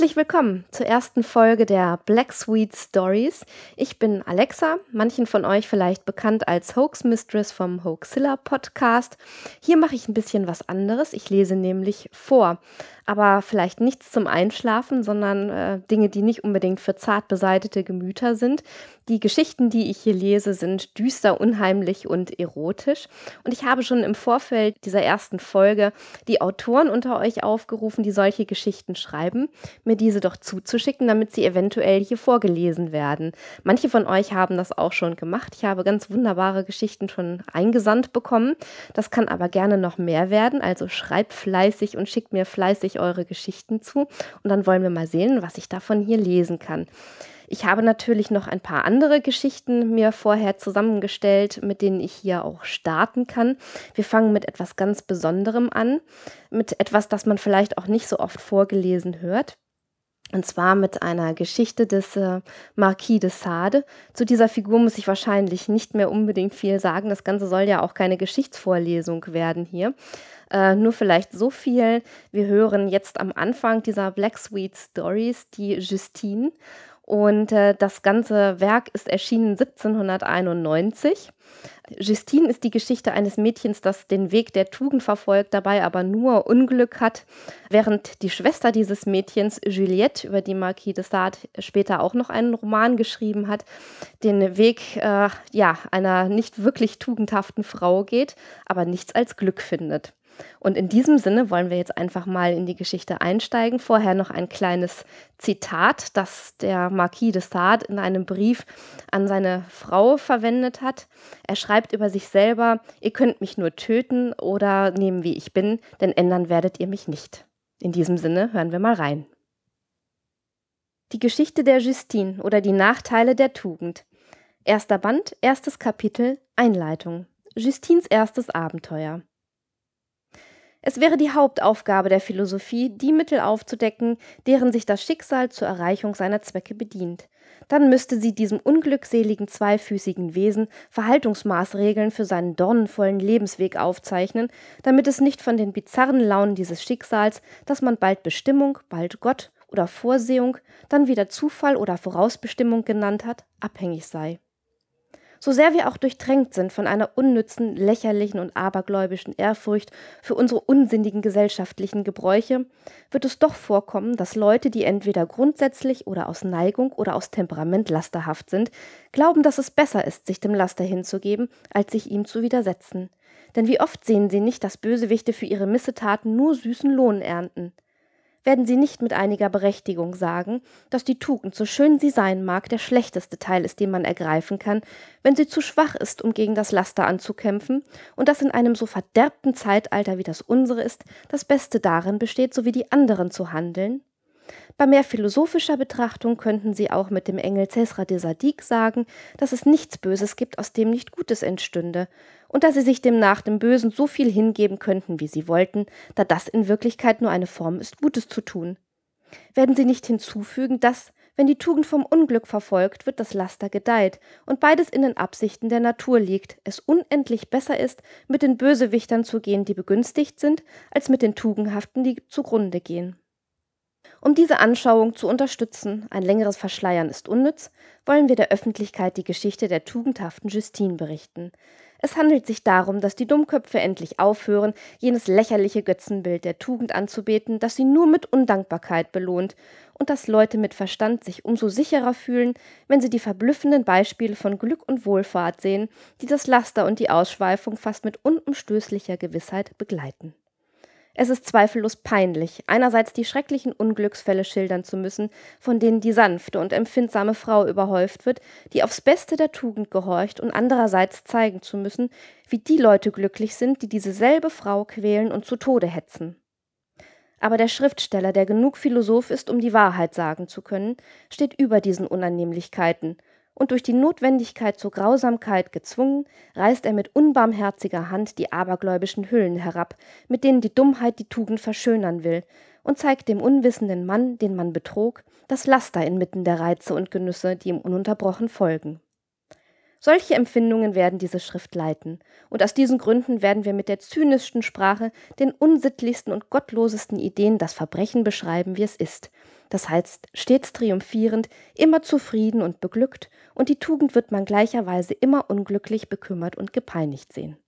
Herzlich willkommen zur ersten Folge der Black Sweet Stories. Ich bin Alexa, manchen von euch vielleicht bekannt als Hoax Mistress vom Hoaxilla Podcast. Hier mache ich ein bisschen was anderes. Ich lese nämlich vor aber vielleicht nichts zum Einschlafen, sondern äh, Dinge, die nicht unbedingt für zart beseitete Gemüter sind. Die Geschichten, die ich hier lese, sind düster, unheimlich und erotisch. Und ich habe schon im Vorfeld dieser ersten Folge die Autoren unter euch aufgerufen, die solche Geschichten schreiben, mir diese doch zuzuschicken, damit sie eventuell hier vorgelesen werden. Manche von euch haben das auch schon gemacht. Ich habe ganz wunderbare Geschichten schon eingesandt bekommen. Das kann aber gerne noch mehr werden. Also schreibt fleißig und schickt mir fleißig eure Geschichten zu und dann wollen wir mal sehen, was ich davon hier lesen kann. Ich habe natürlich noch ein paar andere Geschichten mir vorher zusammengestellt, mit denen ich hier auch starten kann. Wir fangen mit etwas ganz Besonderem an, mit etwas, das man vielleicht auch nicht so oft vorgelesen hört. Und zwar mit einer Geschichte des äh, Marquis de Sade. Zu dieser Figur muss ich wahrscheinlich nicht mehr unbedingt viel sagen. Das Ganze soll ja auch keine Geschichtsvorlesung werden hier. Äh, nur vielleicht so viel. Wir hören jetzt am Anfang dieser Black Sweet Stories die Justine. Und äh, das ganze Werk ist erschienen 1791. Justine ist die Geschichte eines Mädchens, das den Weg der Tugend verfolgt, dabei aber nur Unglück hat, während die Schwester dieses Mädchens, Juliette, über die Marquis de Sade später auch noch einen Roman geschrieben hat, den Weg äh, ja, einer nicht wirklich tugendhaften Frau geht, aber nichts als Glück findet. Und in diesem Sinne wollen wir jetzt einfach mal in die Geschichte einsteigen. Vorher noch ein kleines Zitat, das der Marquis de Sade in einem Brief an seine Frau verwendet hat. Er schreibt über sich selber, ihr könnt mich nur töten oder nehmen, wie ich bin, denn ändern werdet ihr mich nicht. In diesem Sinne hören wir mal rein. Die Geschichte der Justine oder die Nachteile der Tugend. Erster Band, erstes Kapitel, Einleitung. Justines erstes Abenteuer. Es wäre die Hauptaufgabe der Philosophie, die Mittel aufzudecken, deren sich das Schicksal zur Erreichung seiner Zwecke bedient. Dann müsste sie diesem unglückseligen zweifüßigen Wesen Verhaltungsmaßregeln für seinen dornenvollen Lebensweg aufzeichnen, damit es nicht von den bizarren Launen dieses Schicksals, das man bald Bestimmung, bald Gott oder Vorsehung, dann wieder Zufall oder Vorausbestimmung genannt hat, abhängig sei. So sehr wir auch durchtränkt sind von einer unnützen, lächerlichen und abergläubischen Ehrfurcht für unsere unsinnigen gesellschaftlichen Gebräuche, wird es doch vorkommen, dass Leute, die entweder grundsätzlich oder aus Neigung oder aus Temperament lasterhaft sind, glauben, dass es besser ist, sich dem Laster hinzugeben, als sich ihm zu widersetzen. Denn wie oft sehen sie nicht, dass Bösewichte für ihre Missetaten nur süßen Lohn ernten werden Sie nicht mit einiger Berechtigung sagen, dass die Tugend, so schön sie sein mag, der schlechteste Teil ist, den man ergreifen kann, wenn sie zu schwach ist, um gegen das Laster anzukämpfen, und dass in einem so verderbten Zeitalter wie das unsere ist, das Beste darin besteht, so wie die anderen zu handeln? Bei mehr philosophischer Betrachtung könnten Sie auch mit dem Engel Cesra de Sadiq sagen, dass es nichts Böses gibt, aus dem nicht Gutes entstünde, und dass Sie sich demnach dem Bösen so viel hingeben könnten, wie Sie wollten, da das in Wirklichkeit nur eine Form ist, Gutes zu tun. Werden Sie nicht hinzufügen, dass, wenn die Tugend vom Unglück verfolgt wird, das Laster gedeiht und beides in den Absichten der Natur liegt, es unendlich besser ist, mit den Bösewichtern zu gehen, die begünstigt sind, als mit den Tugendhaften, die zugrunde gehen. Um diese Anschauung zu unterstützen, ein längeres Verschleiern ist unnütz, wollen wir der Öffentlichkeit die Geschichte der tugendhaften Justine berichten. Es handelt sich darum, dass die Dummköpfe endlich aufhören, jenes lächerliche Götzenbild der Tugend anzubeten, das sie nur mit Undankbarkeit belohnt, und dass Leute mit Verstand sich umso sicherer fühlen, wenn sie die verblüffenden Beispiele von Glück und Wohlfahrt sehen, die das Laster und die Ausschweifung fast mit unumstößlicher Gewissheit begleiten. Es ist zweifellos peinlich, einerseits die schrecklichen Unglücksfälle schildern zu müssen, von denen die sanfte und empfindsame Frau überhäuft wird, die aufs Beste der Tugend gehorcht, und andererseits zeigen zu müssen, wie die Leute glücklich sind, die diese selbe Frau quälen und zu Tode hetzen. Aber der Schriftsteller, der genug Philosoph ist, um die Wahrheit sagen zu können, steht über diesen Unannehmlichkeiten und durch die Notwendigkeit zur Grausamkeit gezwungen, reißt er mit unbarmherziger Hand die abergläubischen Hüllen herab, mit denen die Dummheit die Tugend verschönern will, und zeigt dem unwissenden Mann, den man betrog, das Laster inmitten der Reize und Genüsse, die ihm ununterbrochen folgen. Solche Empfindungen werden diese Schrift leiten, und aus diesen Gründen werden wir mit der zynischsten Sprache, den unsittlichsten und gottlosesten Ideen das Verbrechen beschreiben, wie es ist. Das heißt, stets triumphierend, immer zufrieden und beglückt, und die Tugend wird man gleicherweise immer unglücklich, bekümmert und gepeinigt sehen.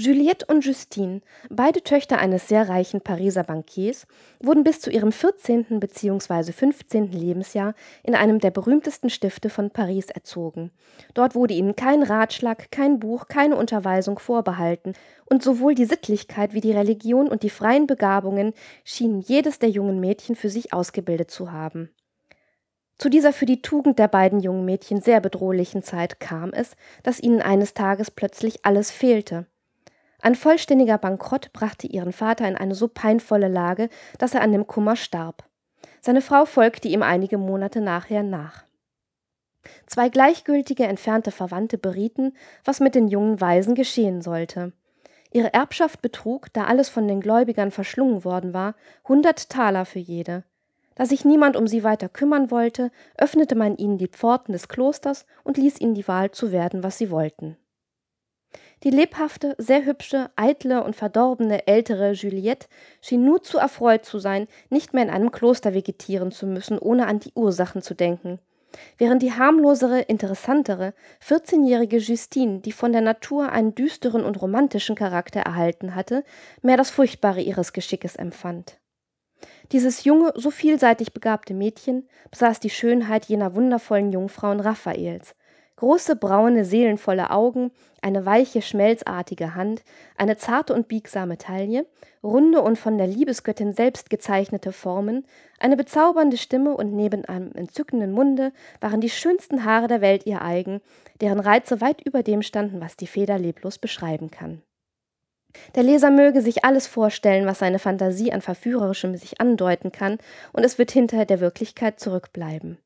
Juliette und Justine, beide Töchter eines sehr reichen Pariser Bankiers, wurden bis zu ihrem 14. bzw. 15. Lebensjahr in einem der berühmtesten Stifte von Paris erzogen. Dort wurde ihnen kein Ratschlag, kein Buch, keine Unterweisung vorbehalten, und sowohl die Sittlichkeit wie die Religion und die freien Begabungen schienen jedes der jungen Mädchen für sich ausgebildet zu haben. Zu dieser für die Tugend der beiden jungen Mädchen sehr bedrohlichen Zeit kam es, dass ihnen eines Tages plötzlich alles fehlte. Ein vollständiger Bankrott brachte ihren Vater in eine so peinvolle Lage, dass er an dem Kummer starb. Seine Frau folgte ihm einige Monate nachher nach. Zwei gleichgültige entfernte Verwandte berieten, was mit den jungen Waisen geschehen sollte. Ihre Erbschaft betrug, da alles von den Gläubigern verschlungen worden war, hundert Taler für jede. Da sich niemand um sie weiter kümmern wollte, öffnete man ihnen die Pforten des Klosters und ließ ihnen die Wahl zu werden, was sie wollten. Die lebhafte, sehr hübsche, eitle und verdorbene ältere Juliette schien nur zu erfreut zu sein, nicht mehr in einem Kloster vegetieren zu müssen, ohne an die Ursachen zu denken. Während die harmlosere, interessantere, vierzehnjährige Justine, die von der Natur einen düsteren und romantischen Charakter erhalten hatte, mehr das Furchtbare ihres Geschickes empfand. Dieses junge, so vielseitig begabte Mädchen besaß die Schönheit jener wundervollen Jungfrauen Raphaels, Große braune, seelenvolle Augen, eine weiche, schmelzartige Hand, eine zarte und biegsame Taille, runde und von der Liebesgöttin selbst gezeichnete Formen, eine bezaubernde Stimme und neben einem entzückenden Munde waren die schönsten Haare der Welt ihr eigen, deren Reize weit über dem standen, was die Feder leblos beschreiben kann. Der Leser möge sich alles vorstellen, was seine Fantasie an Verführerischem sich andeuten kann, und es wird hinter der Wirklichkeit zurückbleiben.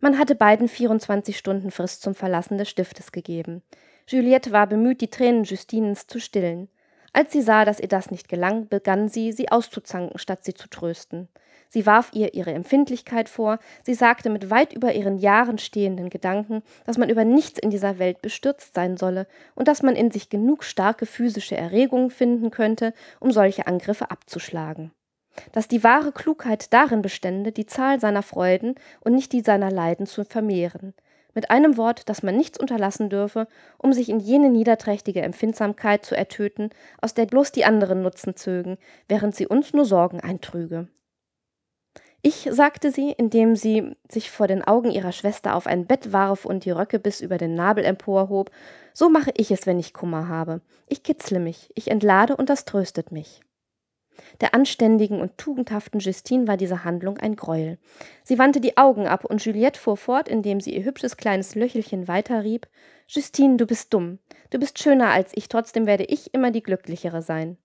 Man hatte beiden 24 Stunden Frist zum Verlassen des Stiftes gegeben. Juliette war bemüht, die Tränen Justinens zu stillen. Als sie sah, dass ihr das nicht gelang, begann sie, sie auszuzanken, statt sie zu trösten. Sie warf ihr ihre Empfindlichkeit vor, sie sagte mit weit über ihren Jahren stehenden Gedanken, dass man über nichts in dieser Welt bestürzt sein solle und dass man in sich genug starke physische Erregungen finden könnte, um solche Angriffe abzuschlagen dass die wahre Klugheit darin bestände, die Zahl seiner Freuden und nicht die seiner Leiden zu vermehren. Mit einem Wort, dass man nichts unterlassen dürfe, um sich in jene niederträchtige Empfindsamkeit zu ertöten, aus der bloß die anderen Nutzen zögen, während sie uns nur Sorgen eintrüge. Ich, sagte sie, indem sie sich vor den Augen ihrer Schwester auf ein Bett warf und die Röcke bis über den Nabel emporhob, so mache ich es, wenn ich Kummer habe. Ich kitzle mich, ich entlade und das tröstet mich. Der anständigen und tugendhaften Justine war diese Handlung ein Greuel. Sie wandte die Augen ab, und Juliette fuhr fort, indem sie ihr hübsches kleines Löchelchen weiterrieb Justine, du bist dumm. Du bist schöner als ich, trotzdem werde ich immer die glücklichere sein.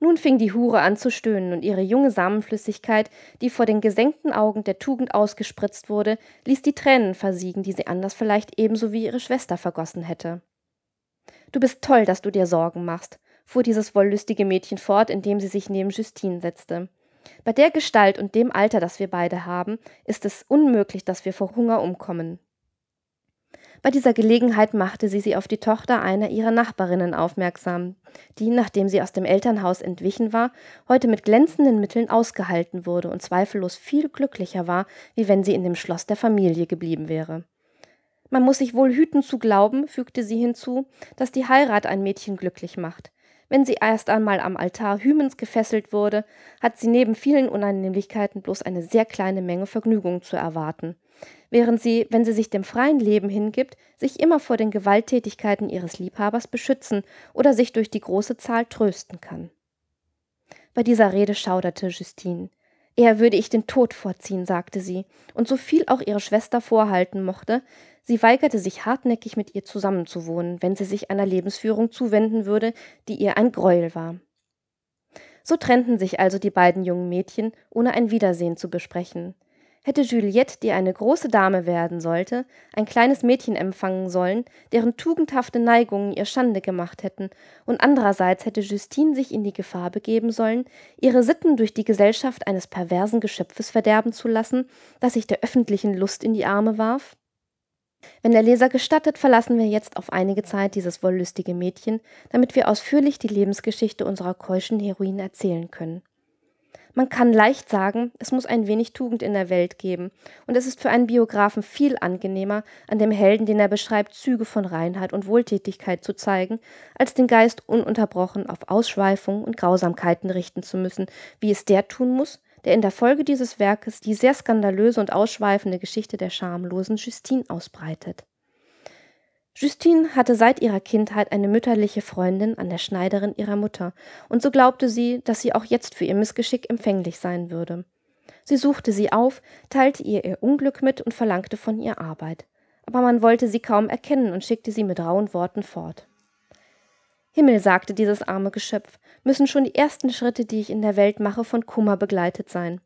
Nun fing die Hure an zu stöhnen, und ihre junge Samenflüssigkeit, die vor den gesenkten Augen der Tugend ausgespritzt wurde, ließ die Tränen versiegen, die sie anders vielleicht ebenso wie ihre Schwester vergossen hätte. Du bist toll, dass du dir Sorgen machst fuhr dieses wollüstige Mädchen fort, indem sie sich neben Justine setzte. Bei der Gestalt und dem Alter, das wir beide haben, ist es unmöglich, dass wir vor Hunger umkommen. Bei dieser Gelegenheit machte sie sie auf die Tochter einer ihrer Nachbarinnen aufmerksam, die, nachdem sie aus dem Elternhaus entwichen war, heute mit glänzenden Mitteln ausgehalten wurde und zweifellos viel glücklicher war, wie wenn sie in dem Schloss der Familie geblieben wäre. Man muss sich wohl hüten zu glauben, fügte sie hinzu, dass die Heirat ein Mädchen glücklich macht. Wenn sie erst einmal am Altar Hymens gefesselt wurde, hat sie neben vielen Unannehmlichkeiten bloß eine sehr kleine Menge Vergnügung zu erwarten, während sie, wenn sie sich dem freien Leben hingibt, sich immer vor den Gewalttätigkeiten ihres Liebhabers beschützen oder sich durch die große Zahl trösten kann. Bei dieser Rede schauderte Justine. Eher würde ich den Tod vorziehen, sagte sie, und so viel auch ihre Schwester vorhalten mochte, Sie weigerte sich hartnäckig, mit ihr zusammenzuwohnen, wenn sie sich einer Lebensführung zuwenden würde, die ihr ein Greuel war. So trennten sich also die beiden jungen Mädchen, ohne ein Wiedersehen zu besprechen. hätte Juliette, die eine große Dame werden sollte, ein kleines Mädchen empfangen sollen, deren tugendhafte Neigungen ihr Schande gemacht hätten, und andererseits hätte Justine sich in die Gefahr begeben sollen, ihre Sitten durch die Gesellschaft eines perversen Geschöpfes verderben zu lassen, das sich der öffentlichen Lust in die Arme warf? Wenn der Leser gestattet, verlassen wir jetzt auf einige Zeit dieses wollüstige Mädchen, damit wir ausführlich die Lebensgeschichte unserer keuschen Heroine erzählen können. Man kann leicht sagen, es muss ein wenig Tugend in der Welt geben, und es ist für einen Biografen viel angenehmer, an dem Helden, den er beschreibt, Züge von Reinheit und Wohltätigkeit zu zeigen, als den Geist ununterbrochen auf Ausschweifungen und Grausamkeiten richten zu müssen, wie es der tun muss, der in der Folge dieses Werkes die sehr skandalöse und ausschweifende Geschichte der schamlosen Justine ausbreitet. Justine hatte seit ihrer Kindheit eine mütterliche Freundin an der Schneiderin ihrer Mutter, und so glaubte sie, dass sie auch jetzt für ihr Missgeschick empfänglich sein würde. Sie suchte sie auf, teilte ihr ihr Unglück mit und verlangte von ihr Arbeit. Aber man wollte sie kaum erkennen und schickte sie mit rauen Worten fort. Himmel, sagte dieses arme Geschöpf, müssen schon die ersten Schritte, die ich in der Welt mache, von Kummer begleitet sein.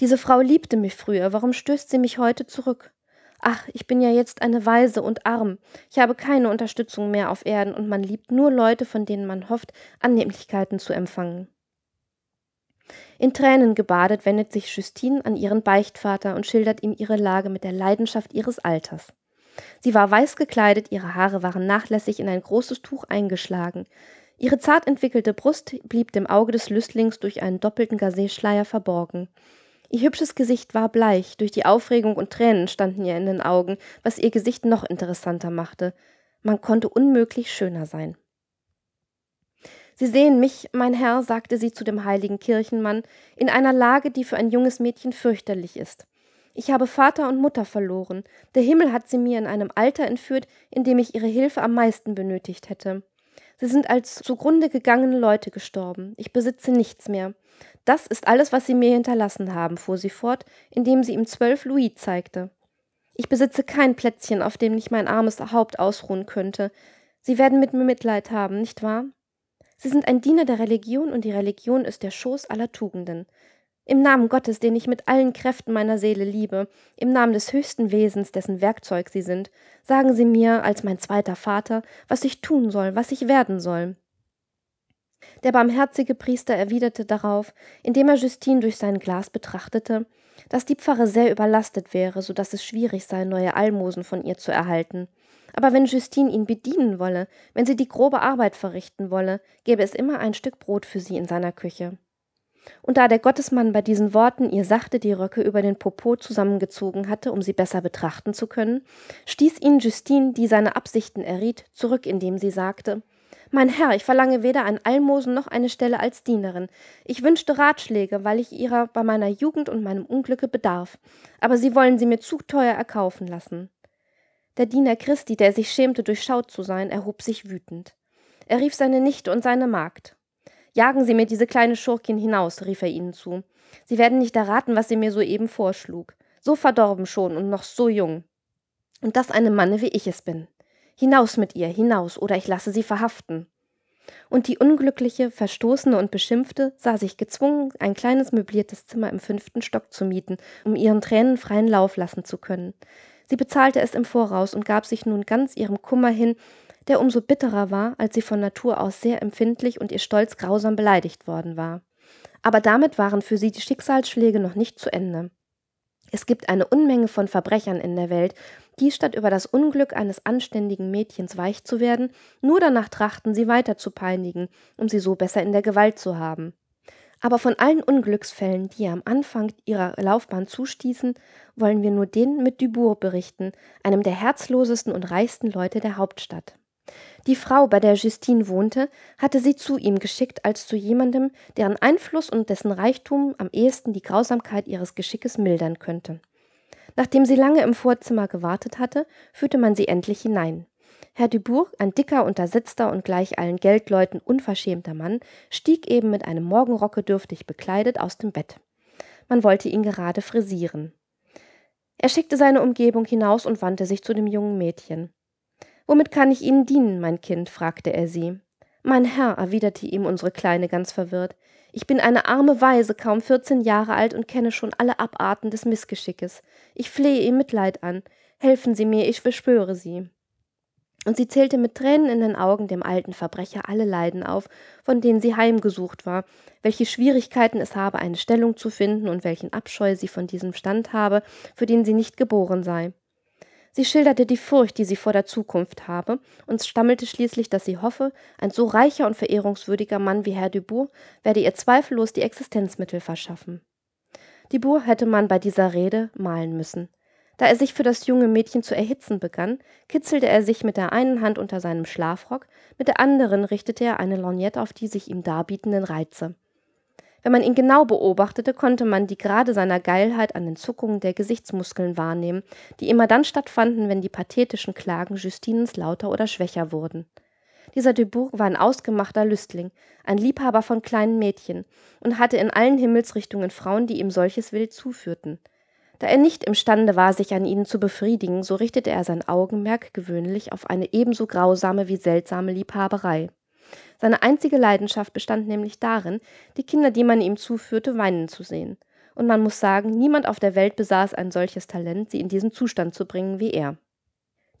Diese Frau liebte mich früher, warum stößt sie mich heute zurück? Ach, ich bin ja jetzt eine Waise und arm. Ich habe keine Unterstützung mehr auf Erden und man liebt nur Leute, von denen man hofft, Annehmlichkeiten zu empfangen. In Tränen gebadet wendet sich Justine an ihren Beichtvater und schildert ihm ihre Lage mit der Leidenschaft ihres Alters. Sie war weiß gekleidet, ihre Haare waren nachlässig in ein großes Tuch eingeschlagen. Ihre zart entwickelte Brust blieb dem Auge des Lüstlings durch einen doppelten Gazeschleier verborgen. Ihr hübsches Gesicht war bleich, durch die Aufregung und Tränen standen ihr in den Augen, was ihr Gesicht noch interessanter machte. Man konnte unmöglich schöner sein. Sie sehen mich, mein Herr, sagte sie zu dem heiligen Kirchenmann, in einer Lage, die für ein junges Mädchen fürchterlich ist. Ich habe Vater und Mutter verloren. Der Himmel hat sie mir in einem Alter entführt, in dem ich ihre Hilfe am meisten benötigt hätte. Sie sind als zugrunde gegangene Leute gestorben. Ich besitze nichts mehr. Das ist alles, was Sie mir hinterlassen haben, fuhr sie fort, indem sie ihm zwölf Louis zeigte. Ich besitze kein Plätzchen, auf dem ich mein armes Haupt ausruhen könnte. Sie werden mit mir Mitleid haben, nicht wahr? Sie sind ein Diener der Religion und die Religion ist der Schoß aller Tugenden. Im Namen Gottes, den ich mit allen Kräften meiner Seele liebe, im Namen des höchsten Wesens, dessen Werkzeug Sie sind, sagen Sie mir als mein zweiter Vater, was ich tun soll, was ich werden soll. Der barmherzige Priester erwiderte darauf, indem er Justine durch sein Glas betrachtete, dass die Pfarre sehr überlastet wäre, so dass es schwierig sei, neue Almosen von ihr zu erhalten. Aber wenn Justine ihn bedienen wolle, wenn sie die grobe Arbeit verrichten wolle, gäbe es immer ein Stück Brot für sie in seiner Küche. Und da der Gottesmann bei diesen Worten ihr sachte die Röcke über den Popo zusammengezogen hatte, um sie besser betrachten zu können, stieß ihn Justine, die seine Absichten erriet, zurück, indem sie sagte mein Herr, ich verlange weder ein Almosen noch eine Stelle als Dienerin. Ich wünschte Ratschläge, weil ich ihrer bei meiner Jugend und meinem Unglücke bedarf, aber sie wollen sie mir zu teuer erkaufen lassen. Der Diener Christi, der sich schämte, durchschaut zu sein, erhob sich wütend. Er rief seine Nichte und seine Magd. Jagen Sie mir diese kleine Schurkin hinaus, rief er ihnen zu. Sie werden nicht erraten, was sie mir soeben vorschlug. So verdorben schon und noch so jung. Und das einem Manne, wie ich es bin. Hinaus mit ihr, hinaus, oder ich lasse sie verhaften. Und die unglückliche, verstoßene und beschimpfte sah sich gezwungen, ein kleines möbliertes Zimmer im fünften Stock zu mieten, um ihren Tränen freien Lauf lassen zu können. Sie bezahlte es im Voraus und gab sich nun ganz ihrem Kummer hin, der umso bitterer war, als sie von Natur aus sehr empfindlich und ihr Stolz grausam beleidigt worden war. Aber damit waren für sie die Schicksalsschläge noch nicht zu Ende. Es gibt eine Unmenge von Verbrechern in der Welt, die statt über das Unglück eines anständigen Mädchens weich zu werden, nur danach trachten, sie weiter zu peinigen, um sie so besser in der Gewalt zu haben. Aber von allen Unglücksfällen, die ihr am Anfang ihrer Laufbahn zustießen, wollen wir nur den mit Dubourg berichten, einem der herzlosesten und reichsten Leute der Hauptstadt. Die Frau, bei der Justine wohnte, hatte sie zu ihm geschickt als zu jemandem, deren Einfluss und dessen Reichtum am ehesten die Grausamkeit ihres Geschickes mildern könnte. Nachdem sie lange im Vorzimmer gewartet hatte, führte man sie endlich hinein. Herr Dubourg, ein dicker, untersetzter und gleich allen Geldleuten unverschämter Mann, stieg eben mit einem Morgenrocke dürftig bekleidet aus dem Bett. Man wollte ihn gerade frisieren. Er schickte seine Umgebung hinaus und wandte sich zu dem jungen Mädchen. Womit kann ich Ihnen dienen, mein Kind? fragte er sie. Mein Herr, erwiderte ihm unsere Kleine ganz verwirrt, ich bin eine arme Waise, kaum vierzehn Jahre alt und kenne schon alle Abarten des Missgeschickes. Ich flehe ihm Mitleid an. Helfen Sie mir, ich beschwöre Sie. Und sie zählte mit Tränen in den Augen dem alten Verbrecher alle Leiden auf, von denen sie heimgesucht war, welche Schwierigkeiten es habe, eine Stellung zu finden und welchen Abscheu sie von diesem Stand habe, für den sie nicht geboren sei. Sie schilderte die Furcht, die sie vor der Zukunft habe, und stammelte schließlich, dass sie hoffe, ein so reicher und verehrungswürdiger Mann wie Herr Dubourg werde ihr zweifellos die Existenzmittel verschaffen. Dubourg hätte man bei dieser Rede malen müssen. Da er sich für das junge Mädchen zu erhitzen begann, kitzelte er sich mit der einen Hand unter seinem Schlafrock, mit der anderen richtete er eine Lorgnette auf die sich ihm darbietenden Reize. Wenn man ihn genau beobachtete, konnte man die Grade seiner Geilheit an den Zuckungen der Gesichtsmuskeln wahrnehmen, die immer dann stattfanden, wenn die pathetischen Klagen Justinens lauter oder schwächer wurden. Dieser Dubourg war ein ausgemachter Lüstling, ein Liebhaber von kleinen Mädchen und hatte in allen Himmelsrichtungen Frauen, die ihm solches Wild zuführten. Da er nicht imstande war, sich an ihnen zu befriedigen, so richtete er sein Augenmerk gewöhnlich auf eine ebenso grausame wie seltsame Liebhaberei. Seine einzige Leidenschaft bestand nämlich darin, die Kinder, die man ihm zuführte, weinen zu sehen. Und man muss sagen, niemand auf der Welt besaß ein solches Talent, sie in diesen Zustand zu bringen wie er.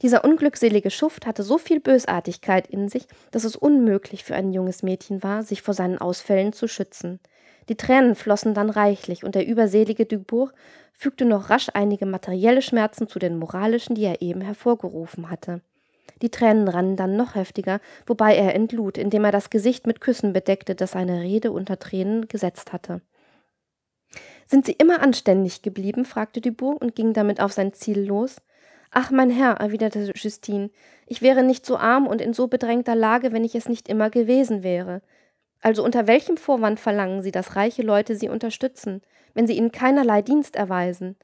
Dieser unglückselige Schuft hatte so viel Bösartigkeit in sich, dass es unmöglich für ein junges Mädchen war, sich vor seinen Ausfällen zu schützen. Die Tränen flossen dann reichlich, und der überselige Dubourg fügte noch rasch einige materielle Schmerzen zu den moralischen, die er eben hervorgerufen hatte. Die Tränen rannen dann noch heftiger, wobei er entlud, indem er das Gesicht mit Küssen bedeckte, das seine Rede unter Tränen gesetzt hatte. Sind Sie immer anständig geblieben? fragte Dubourg und ging damit auf sein Ziel los. Ach, mein Herr, erwiderte Justine, ich wäre nicht so arm und in so bedrängter Lage, wenn ich es nicht immer gewesen wäre. Also unter welchem Vorwand verlangen Sie, dass reiche Leute Sie unterstützen, wenn Sie ihnen keinerlei Dienst erweisen?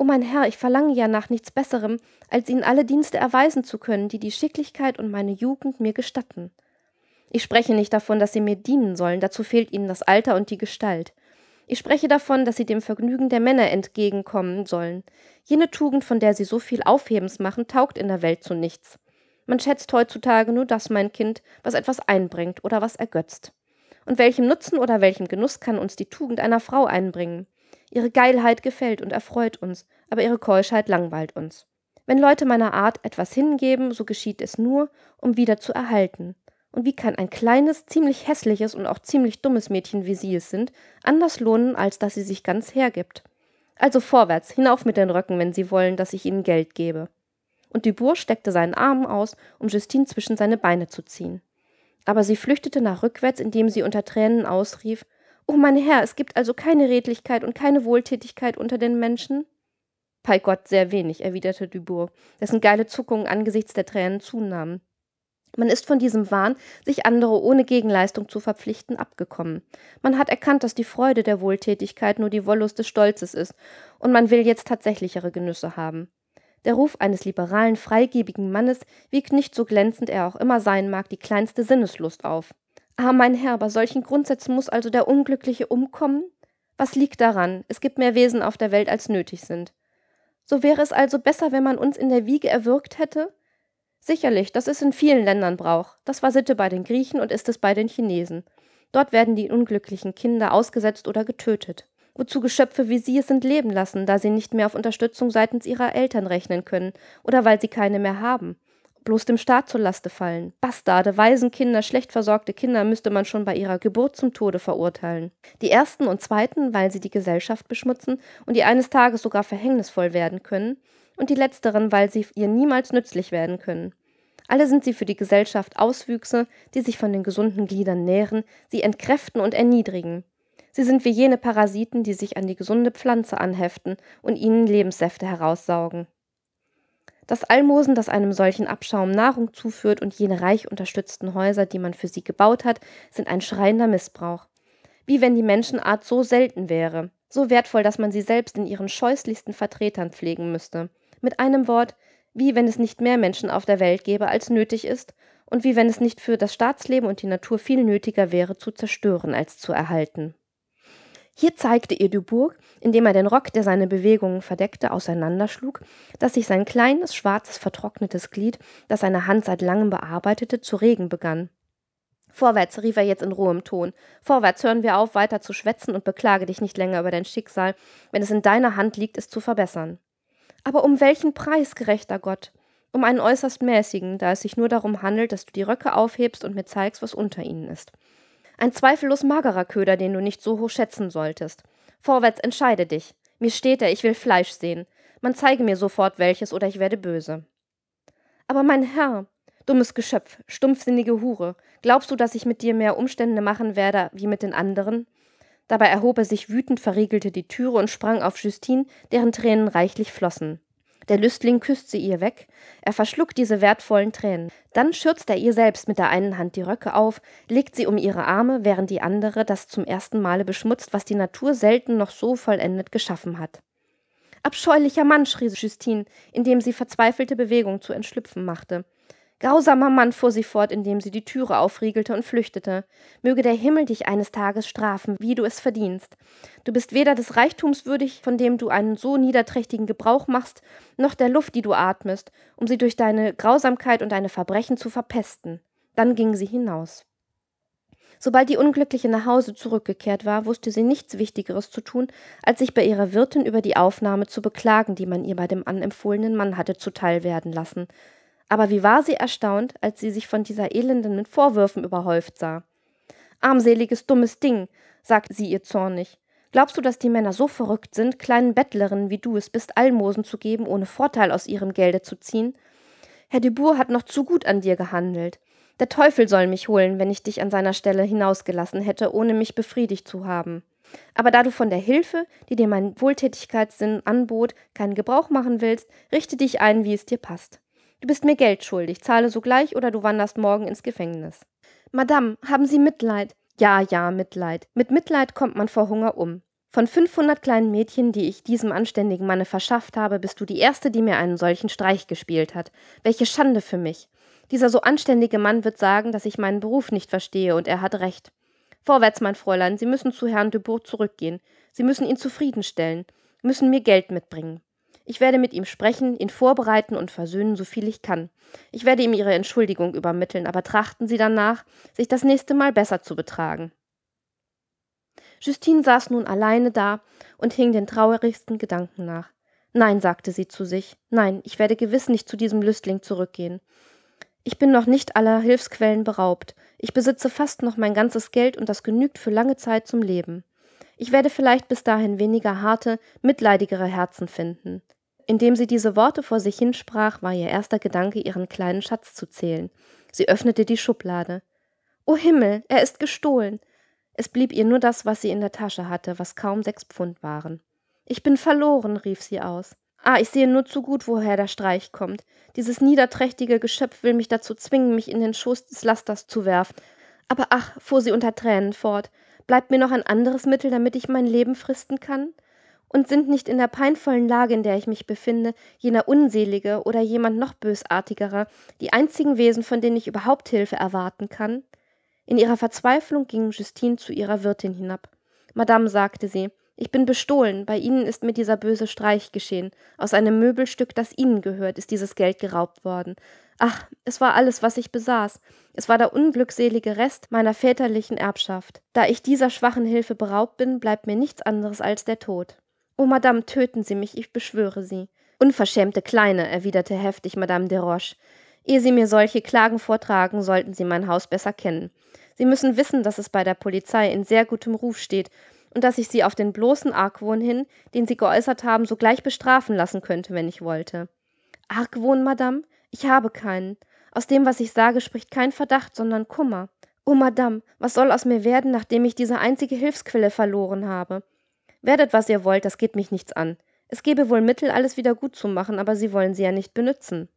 O mein Herr, ich verlange ja nach nichts Besserem, als Ihnen alle Dienste erweisen zu können, die die Schicklichkeit und meine Jugend mir gestatten. Ich spreche nicht davon, dass Sie mir dienen sollen, dazu fehlt Ihnen das Alter und die Gestalt. Ich spreche davon, dass Sie dem Vergnügen der Männer entgegenkommen sollen. Jene Tugend, von der Sie so viel Aufhebens machen, taugt in der Welt zu nichts. Man schätzt heutzutage nur das, mein Kind, was etwas einbringt oder was ergötzt. Und welchem Nutzen oder welchem Genuss kann uns die Tugend einer Frau einbringen? Ihre Geilheit gefällt und erfreut uns, aber ihre Keuschheit langweilt uns. Wenn Leute meiner Art etwas hingeben, so geschieht es nur, um wieder zu erhalten. Und wie kann ein kleines, ziemlich hässliches und auch ziemlich dummes Mädchen, wie Sie es sind, anders lohnen, als dass sie sich ganz hergibt? Also vorwärts, hinauf mit den Röcken, wenn Sie wollen, dass ich Ihnen Geld gebe. Und Dubourg steckte seinen Arm aus, um Justine zwischen seine Beine zu ziehen. Aber sie flüchtete nach rückwärts, indem sie unter Tränen ausrief Oh mein Herr, es gibt also keine Redlichkeit und keine Wohltätigkeit unter den Menschen? Bei Gott sehr wenig, erwiderte Dubourg, dessen geile Zuckungen angesichts der Tränen zunahmen. Man ist von diesem Wahn, sich andere ohne Gegenleistung zu verpflichten, abgekommen. Man hat erkannt, dass die Freude der Wohltätigkeit nur die Wollust des Stolzes ist, und man will jetzt tatsächlichere Genüsse haben. Der Ruf eines liberalen, freigebigen Mannes wiegt nicht so glänzend er auch immer sein mag die kleinste Sinneslust auf. Ah, mein Herr, bei solchen Grundsätzen muss also der Unglückliche umkommen? Was liegt daran? Es gibt mehr Wesen auf der Welt, als nötig sind. So wäre es also besser, wenn man uns in der Wiege erwürgt hätte? Sicherlich, das ist in vielen Ländern Brauch. Das war Sitte bei den Griechen und ist es bei den Chinesen. Dort werden die unglücklichen Kinder ausgesetzt oder getötet. Wozu Geschöpfe wie sie es sind leben lassen, da sie nicht mehr auf Unterstützung seitens ihrer Eltern rechnen können oder weil sie keine mehr haben bloß dem Staat zur Laste fallen. Bastarde, Waisenkinder, schlecht versorgte Kinder müsste man schon bei ihrer Geburt zum Tode verurteilen. Die ersten und zweiten, weil sie die Gesellschaft beschmutzen und ihr eines Tages sogar verhängnisvoll werden können, und die letzteren, weil sie ihr niemals nützlich werden können. Alle sind sie für die Gesellschaft Auswüchse, die sich von den gesunden Gliedern nähren, sie entkräften und erniedrigen. Sie sind wie jene Parasiten, die sich an die gesunde Pflanze anheften und ihnen Lebenssäfte heraussaugen. Das Almosen, das einem solchen Abschaum Nahrung zuführt und jene reich unterstützten Häuser, die man für sie gebaut hat, sind ein schreiender Missbrauch. Wie wenn die Menschenart so selten wäre, so wertvoll, dass man sie selbst in ihren scheußlichsten Vertretern pflegen müsste. Mit einem Wort, wie wenn es nicht mehr Menschen auf der Welt gäbe, als nötig ist, und wie wenn es nicht für das Staatsleben und die Natur viel nötiger wäre, zu zerstören als zu erhalten. Hier zeigte ihr Dubourg, indem er den Rock, der seine Bewegungen verdeckte, auseinanderschlug, dass sich sein kleines, schwarzes, vertrocknetes Glied, das seine Hand seit langem bearbeitete, zu regen begann. Vorwärts, rief er jetzt in rohem Ton. Vorwärts, hören wir auf, weiter zu schwätzen und beklage dich nicht länger über dein Schicksal, wenn es in deiner Hand liegt, es zu verbessern. Aber um welchen Preis, gerechter Gott? Um einen äußerst mäßigen, da es sich nur darum handelt, dass du die Röcke aufhebst und mir zeigst, was unter ihnen ist. Ein zweifellos magerer Köder, den du nicht so hoch schätzen solltest. Vorwärts, entscheide dich. Mir steht er, ich will Fleisch sehen. Man zeige mir sofort welches, oder ich werde böse. Aber mein Herr, dummes Geschöpf, stumpfsinnige Hure, glaubst du, dass ich mit dir mehr Umstände machen werde wie mit den anderen? Dabei erhob er sich wütend, verriegelte die Türe und sprang auf Justine, deren Tränen reichlich flossen. Der Lüstling küsste ihr weg, er verschluckt diese wertvollen Tränen. Dann schürzt er ihr selbst mit der einen Hand die Röcke auf, legt sie um ihre Arme, während die andere das zum ersten Male beschmutzt, was die Natur selten noch so vollendet geschaffen hat. Abscheulicher Mann, schrie Justine, indem sie verzweifelte Bewegungen zu entschlüpfen machte. Grausamer Mann, fuhr sie fort, indem sie die Türe aufriegelte und flüchtete. Möge der Himmel dich eines Tages strafen, wie du es verdienst. Du bist weder des Reichtums würdig, von dem du einen so niederträchtigen Gebrauch machst, noch der Luft, die du atmest, um sie durch deine Grausamkeit und deine Verbrechen zu verpesten. Dann ging sie hinaus. Sobald die Unglückliche nach Hause zurückgekehrt war, wusste sie nichts Wichtigeres zu tun, als sich bei ihrer Wirtin über die Aufnahme zu beklagen, die man ihr bei dem anempfohlenen Mann hatte zuteil werden lassen. Aber wie war sie erstaunt, als sie sich von dieser Elenden mit Vorwürfen überhäuft sah. Armseliges, dummes Ding, sagte sie ihr zornig. Glaubst du, dass die Männer so verrückt sind, kleinen Bettlerinnen wie du es bist, Almosen zu geben, ohne Vorteil aus ihrem Gelde zu ziehen? Herr Dubourg hat noch zu gut an dir gehandelt. Der Teufel soll mich holen, wenn ich dich an seiner Stelle hinausgelassen hätte, ohne mich befriedigt zu haben. Aber da du von der Hilfe, die dir mein Wohltätigkeitssinn anbot, keinen Gebrauch machen willst, richte dich ein, wie es dir passt. Du bist mir Geld schuldig, zahle sogleich oder du wanderst morgen ins Gefängnis. Madame, haben Sie Mitleid? Ja, ja, Mitleid. Mit Mitleid kommt man vor Hunger um. Von 500 kleinen Mädchen, die ich diesem anständigen Manne verschafft habe, bist du die erste, die mir einen solchen Streich gespielt hat. Welche Schande für mich. Dieser so anständige Mann wird sagen, dass ich meinen Beruf nicht verstehe, und er hat recht. Vorwärts, mein Fräulein, Sie müssen zu Herrn Dubourg zurückgehen. Sie müssen ihn zufriedenstellen, müssen mir Geld mitbringen. Ich werde mit ihm sprechen, ihn vorbereiten und versöhnen, so viel ich kann. Ich werde ihm Ihre Entschuldigung übermitteln, aber trachten Sie danach, sich das nächste Mal besser zu betragen. Justine saß nun alleine da und hing den traurigsten Gedanken nach. Nein, sagte sie zu sich, nein, ich werde gewiss nicht zu diesem Lüstling zurückgehen. Ich bin noch nicht aller Hilfsquellen beraubt. Ich besitze fast noch mein ganzes Geld und das genügt für lange Zeit zum Leben. Ich werde vielleicht bis dahin weniger harte, mitleidigere Herzen finden. Indem sie diese Worte vor sich hinsprach, war ihr erster Gedanke, ihren kleinen Schatz zu zählen. Sie öffnete die Schublade. O Himmel, er ist gestohlen. Es blieb ihr nur das, was sie in der Tasche hatte, was kaum sechs Pfund waren. Ich bin verloren, rief sie aus. Ah, ich sehe nur zu gut, woher der Streich kommt. Dieses niederträchtige Geschöpf will mich dazu zwingen, mich in den Schoß des Lasters zu werfen. Aber ach, fuhr sie unter Tränen fort, bleibt mir noch ein anderes Mittel, damit ich mein Leben fristen kann? Und sind nicht in der peinvollen Lage, in der ich mich befinde, jener Unselige oder jemand noch bösartigerer, die einzigen Wesen, von denen ich überhaupt Hilfe erwarten kann? In ihrer Verzweiflung ging Justine zu ihrer Wirtin hinab. Madame, sagte sie, ich bin bestohlen, bei Ihnen ist mir dieser böse Streich geschehen. Aus einem Möbelstück, das Ihnen gehört, ist dieses Geld geraubt worden. Ach, es war alles, was ich besaß. Es war der unglückselige Rest meiner väterlichen Erbschaft. Da ich dieser schwachen Hilfe beraubt bin, bleibt mir nichts anderes als der Tod. Oh, Madame, töten Sie mich, ich beschwöre Sie. Unverschämte Kleine, erwiderte heftig Madame Desroches. Ehe Sie mir solche Klagen vortragen, sollten Sie mein Haus besser kennen. Sie müssen wissen, dass es bei der Polizei in sehr gutem Ruf steht und dass ich Sie auf den bloßen Argwohn hin, den Sie geäußert haben, sogleich bestrafen lassen könnte, wenn ich wollte. Argwohn, Madame? Ich habe keinen. Aus dem, was ich sage, spricht kein Verdacht, sondern Kummer. Oh, Madame, was soll aus mir werden, nachdem ich diese einzige Hilfsquelle verloren habe? Werdet, was ihr wollt, das geht mich nichts an. Es gäbe wohl Mittel, alles wieder gut zu machen, aber Sie wollen sie ja nicht benützen.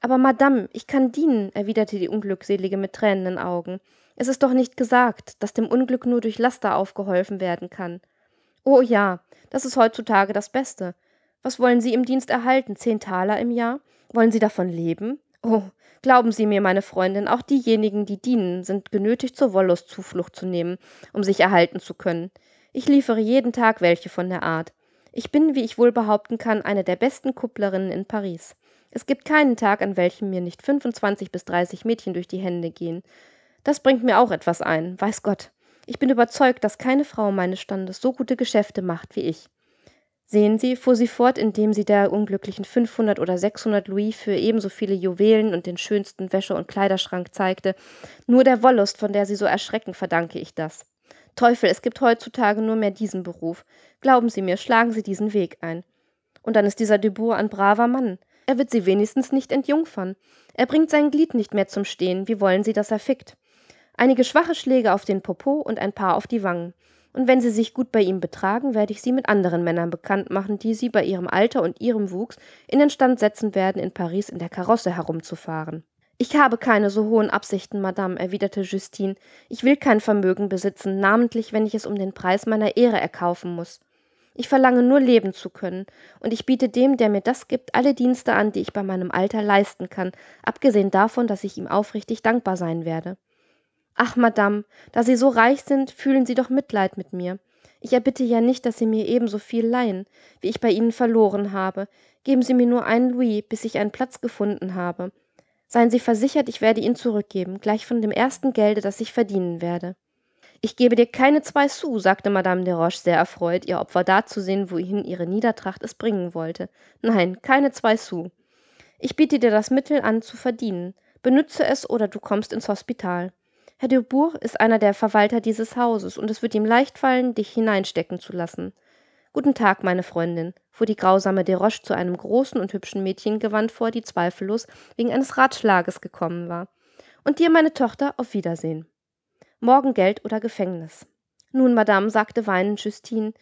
Aber Madame, ich kann dienen, erwiderte die Unglückselige mit tränenden Augen. Es ist doch nicht gesagt, dass dem Unglück nur durch Laster aufgeholfen werden kann. Oh ja, das ist heutzutage das Beste. Was wollen Sie im Dienst erhalten? Zehn Taler im Jahr? Wollen Sie davon leben? Oh, glauben Sie mir, meine Freundin, auch diejenigen, die dienen, sind genötigt, zur Wollust Zuflucht zu nehmen, um sich erhalten zu können. Ich liefere jeden Tag welche von der Art. Ich bin, wie ich wohl behaupten kann, eine der besten Kupplerinnen in Paris. Es gibt keinen Tag, an welchem mir nicht 25 bis 30 Mädchen durch die Hände gehen. Das bringt mir auch etwas ein, weiß Gott. Ich bin überzeugt, dass keine Frau meines Standes so gute Geschäfte macht wie ich. Sehen Sie, fuhr sie fort, indem sie der unglücklichen 500 oder 600 Louis für ebenso viele Juwelen und den schönsten Wäsche- und Kleiderschrank zeigte, nur der Wollust, von der Sie so erschrecken, verdanke ich das. Teufel, es gibt heutzutage nur mehr diesen Beruf. Glauben Sie mir, schlagen Sie diesen Weg ein. Und dann ist dieser Dubourg ein braver Mann. Er wird Sie wenigstens nicht entjungfern. Er bringt sein Glied nicht mehr zum Stehen. Wie wollen Sie, dass er fickt? Einige schwache Schläge auf den Popo und ein paar auf die Wangen. Und wenn Sie sich gut bei ihm betragen, werde ich Sie mit anderen Männern bekannt machen, die Sie bei Ihrem Alter und Ihrem Wuchs in den Stand setzen werden, in Paris in der Karosse herumzufahren. Ich habe keine so hohen Absichten, Madame, erwiderte Justine. Ich will kein Vermögen besitzen, namentlich wenn ich es um den Preis meiner Ehre erkaufen muss. Ich verlange nur leben zu können, und ich biete dem, der mir das gibt, alle Dienste an, die ich bei meinem Alter leisten kann, abgesehen davon, dass ich ihm aufrichtig dankbar sein werde. Ach, Madame, da Sie so reich sind, fühlen Sie doch Mitleid mit mir. Ich erbitte ja nicht, dass Sie mir ebenso viel leihen, wie ich bei Ihnen verloren habe. Geben Sie mir nur einen Louis, bis ich einen Platz gefunden habe. Seien Sie versichert, ich werde ihn zurückgeben, gleich von dem ersten Gelde, das ich verdienen werde. Ich gebe dir keine zwei Sous, sagte Madame de Roche sehr erfreut, ihr Opfer dazusehen, wohin ihre Niedertracht es bringen wollte. Nein, keine zwei Sous. Ich biete dir das Mittel an, zu verdienen. Benütze es, oder du kommst ins Hospital. Herr Dubourg ist einer der Verwalter dieses Hauses, und es wird ihm leicht fallen, dich hineinstecken zu lassen. Guten Tag, meine Freundin, fuhr die grausame Desroches zu einem großen und hübschen Mädchen gewandt vor, die zweifellos wegen eines Ratschlages gekommen war. Und dir, meine Tochter, auf Wiedersehen. Morgen Geld oder Gefängnis. Nun, Madame, sagte weinend Justine,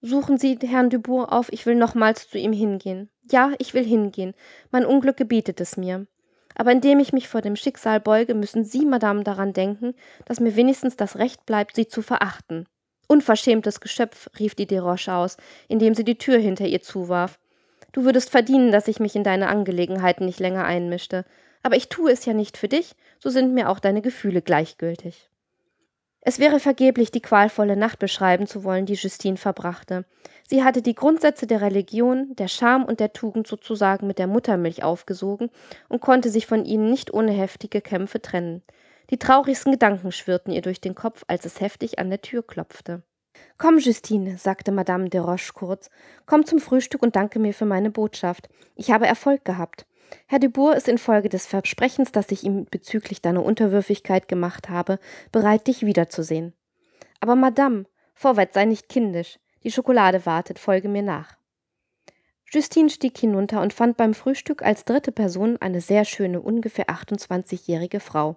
suchen Sie Herrn Dubourg auf, ich will nochmals zu ihm hingehen. Ja, ich will hingehen. Mein Unglück gebietet es mir. Aber indem ich mich vor dem Schicksal beuge, müssen Sie, Madame, daran denken, dass mir wenigstens das Recht bleibt, Sie zu verachten. Unverschämtes Geschöpf, rief die Desroches aus, indem sie die Tür hinter ihr zuwarf. Du würdest verdienen, dass ich mich in deine Angelegenheiten nicht länger einmischte. Aber ich tue es ja nicht für dich, so sind mir auch deine Gefühle gleichgültig. Es wäre vergeblich, die qualvolle Nacht beschreiben zu wollen, die Justine verbrachte. Sie hatte die Grundsätze der Religion, der Scham und der Tugend sozusagen mit der Muttermilch aufgesogen und konnte sich von ihnen nicht ohne heftige Kämpfe trennen. Die traurigsten Gedanken schwirrten ihr durch den Kopf, als es heftig an der Tür klopfte. Komm, Justine, sagte Madame de Roche kurz, komm zum Frühstück und danke mir für meine Botschaft. Ich habe Erfolg gehabt. Herr Dubourg ist infolge des Versprechens, das ich ihm bezüglich deiner Unterwürfigkeit gemacht habe, bereit, dich wiederzusehen. Aber Madame, vorwärts sei nicht kindisch. Die Schokolade wartet, folge mir nach. Justine stieg hinunter und fand beim Frühstück als dritte Person eine sehr schöne, ungefähr 28-jährige Frau.